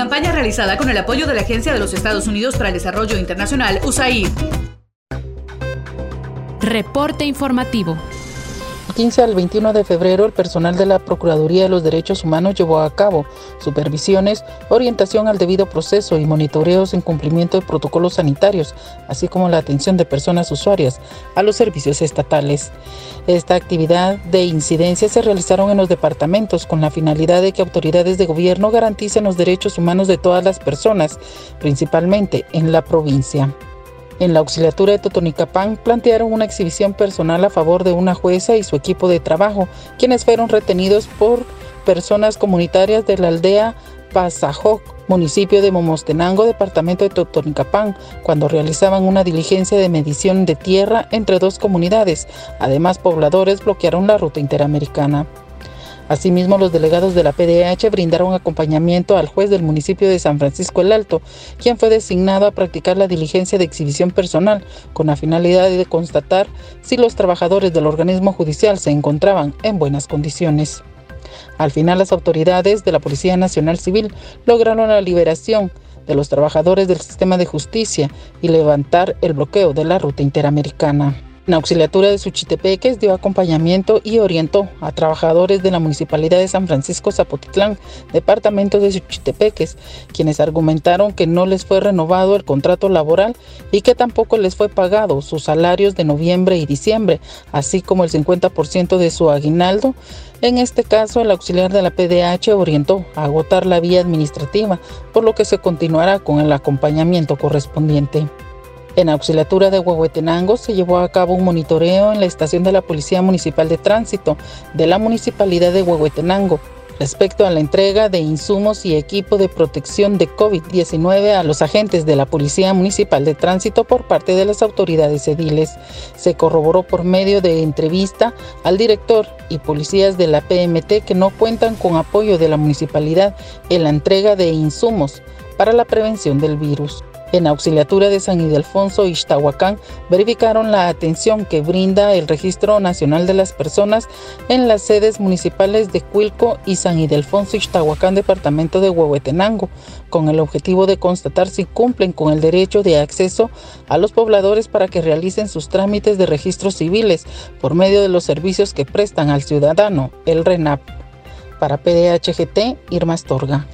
Campaña realizada con el apoyo de la Agencia de los Estados Unidos para el Desarrollo Internacional, USAID. Reporte informativo. 15 al 21 de febrero, el personal de la Procuraduría de los Derechos Humanos llevó a cabo supervisiones, orientación al debido proceso y monitoreos en cumplimiento de protocolos sanitarios, así como la atención de personas usuarias a los servicios estatales. Esta actividad de incidencia se realizaron en los departamentos con la finalidad de que autoridades de gobierno garanticen los derechos humanos de todas las personas, principalmente en la provincia. En la auxiliatura de Totonicapán plantearon una exhibición personal a favor de una jueza y su equipo de trabajo, quienes fueron retenidos por personas comunitarias de la aldea Pasajoc, municipio de Momostenango, departamento de Totonicapán, cuando realizaban una diligencia de medición de tierra entre dos comunidades. Además, pobladores bloquearon la ruta interamericana. Asimismo, los delegados de la PDH brindaron acompañamiento al juez del municipio de San Francisco el Alto, quien fue designado a practicar la diligencia de exhibición personal con la finalidad de constatar si los trabajadores del organismo judicial se encontraban en buenas condiciones. Al final, las autoridades de la Policía Nacional Civil lograron la liberación de los trabajadores del sistema de justicia y levantar el bloqueo de la ruta interamericana. La auxiliatura de Suchitepeques dio acompañamiento y orientó a trabajadores de la Municipalidad de San Francisco Zapotitlán, departamento de Suchitepeques, quienes argumentaron que no les fue renovado el contrato laboral y que tampoco les fue pagado sus salarios de noviembre y diciembre, así como el 50% de su aguinaldo. En este caso, el auxiliar de la PDH orientó a agotar la vía administrativa, por lo que se continuará con el acompañamiento correspondiente. En Auxiliatura de Huehuetenango se llevó a cabo un monitoreo en la estación de la Policía Municipal de Tránsito de la Municipalidad de Huehuetenango respecto a la entrega de insumos y equipo de protección de COVID-19 a los agentes de la Policía Municipal de Tránsito por parte de las autoridades ediles. Se corroboró por medio de entrevista al director y policías de la PMT que no cuentan con apoyo de la municipalidad en la entrega de insumos para la prevención del virus. En auxiliatura de San Ildefonso Ixtahuacán verificaron la atención que brinda el Registro Nacional de las Personas en las sedes municipales de Cuilco y San Ildefonso Ixtahuacán, departamento de Huehuetenango, con el objetivo de constatar si cumplen con el derecho de acceso a los pobladores para que realicen sus trámites de registros civiles por medio de los servicios que prestan al ciudadano, el RENAP. Para PDHGT, Irma Astorga.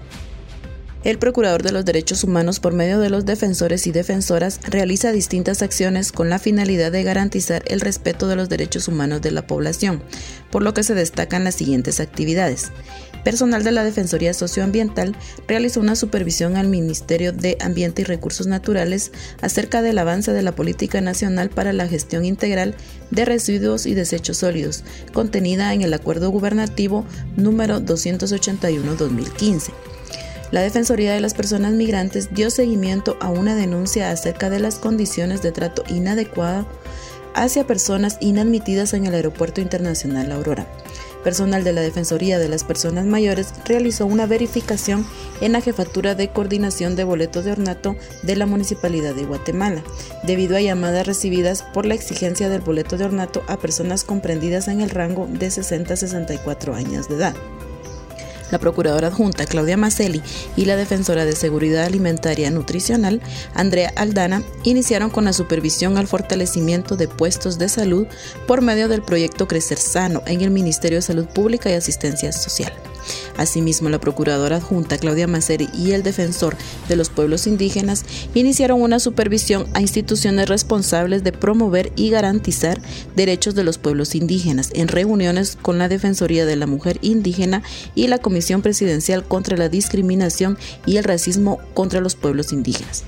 El Procurador de los Derechos Humanos, por medio de los defensores y defensoras, realiza distintas acciones con la finalidad de garantizar el respeto de los derechos humanos de la población, por lo que se destacan las siguientes actividades. Personal de la Defensoría Socioambiental realizó una supervisión al Ministerio de Ambiente y Recursos Naturales acerca del avance de la Política Nacional para la Gestión Integral de Residuos y Desechos Sólidos, contenida en el Acuerdo Gubernativo número 281-2015 la Defensoría de las Personas Migrantes dio seguimiento a una denuncia acerca de las condiciones de trato inadecuado hacia personas inadmitidas en el Aeropuerto Internacional Aurora. Personal de la Defensoría de las Personas Mayores realizó una verificación en la Jefatura de Coordinación de Boletos de Ornato de la Municipalidad de Guatemala, debido a llamadas recibidas por la exigencia del boleto de ornato a personas comprendidas en el rango de 60 a 64 años de edad la Procuradora Adjunta Claudia Macelli y la Defensora de Seguridad Alimentaria Nutricional Andrea Aldana iniciaron con la supervisión al fortalecimiento de puestos de salud por medio del proyecto Crecer Sano en el Ministerio de Salud Pública y Asistencia Social. Asimismo, la Procuradora Adjunta Claudia Maceri y el Defensor de los Pueblos Indígenas iniciaron una supervisión a instituciones responsables de promover y garantizar derechos de los pueblos indígenas en reuniones con la Defensoría de la Mujer Indígena y la Comisión Presidencial contra la Discriminación y el Racismo contra los Pueblos Indígenas.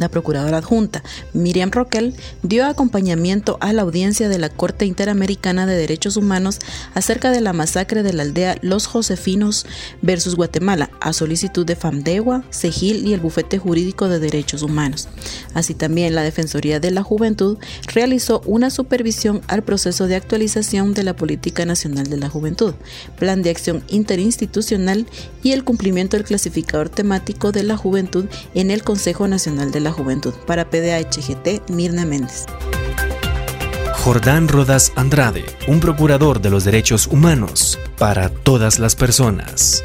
La procuradora adjunta Miriam Roquel dio acompañamiento a la audiencia de la Corte Interamericana de Derechos Humanos acerca de la masacre de la aldea Los Josefinos versus Guatemala, a solicitud de FAMDEGUA, CEGIL y el Bufete Jurídico de Derechos Humanos. Así también la Defensoría de la Juventud realizó una supervisión al proceso de actualización de la Política Nacional de la Juventud, Plan de Acción Interinstitucional y el cumplimiento del clasificador temático de la juventud en el Consejo Nacional de Juventud. Para PDHGT, Mirna Méndez. Jordán Rodas Andrade, un procurador de los derechos humanos para todas las personas.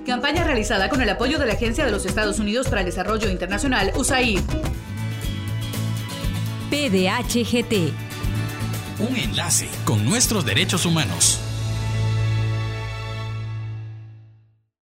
Campaña realizada con el apoyo de la Agencia de los Estados Unidos para el Desarrollo Internacional, USAID. PDHGT. Un enlace con nuestros derechos humanos.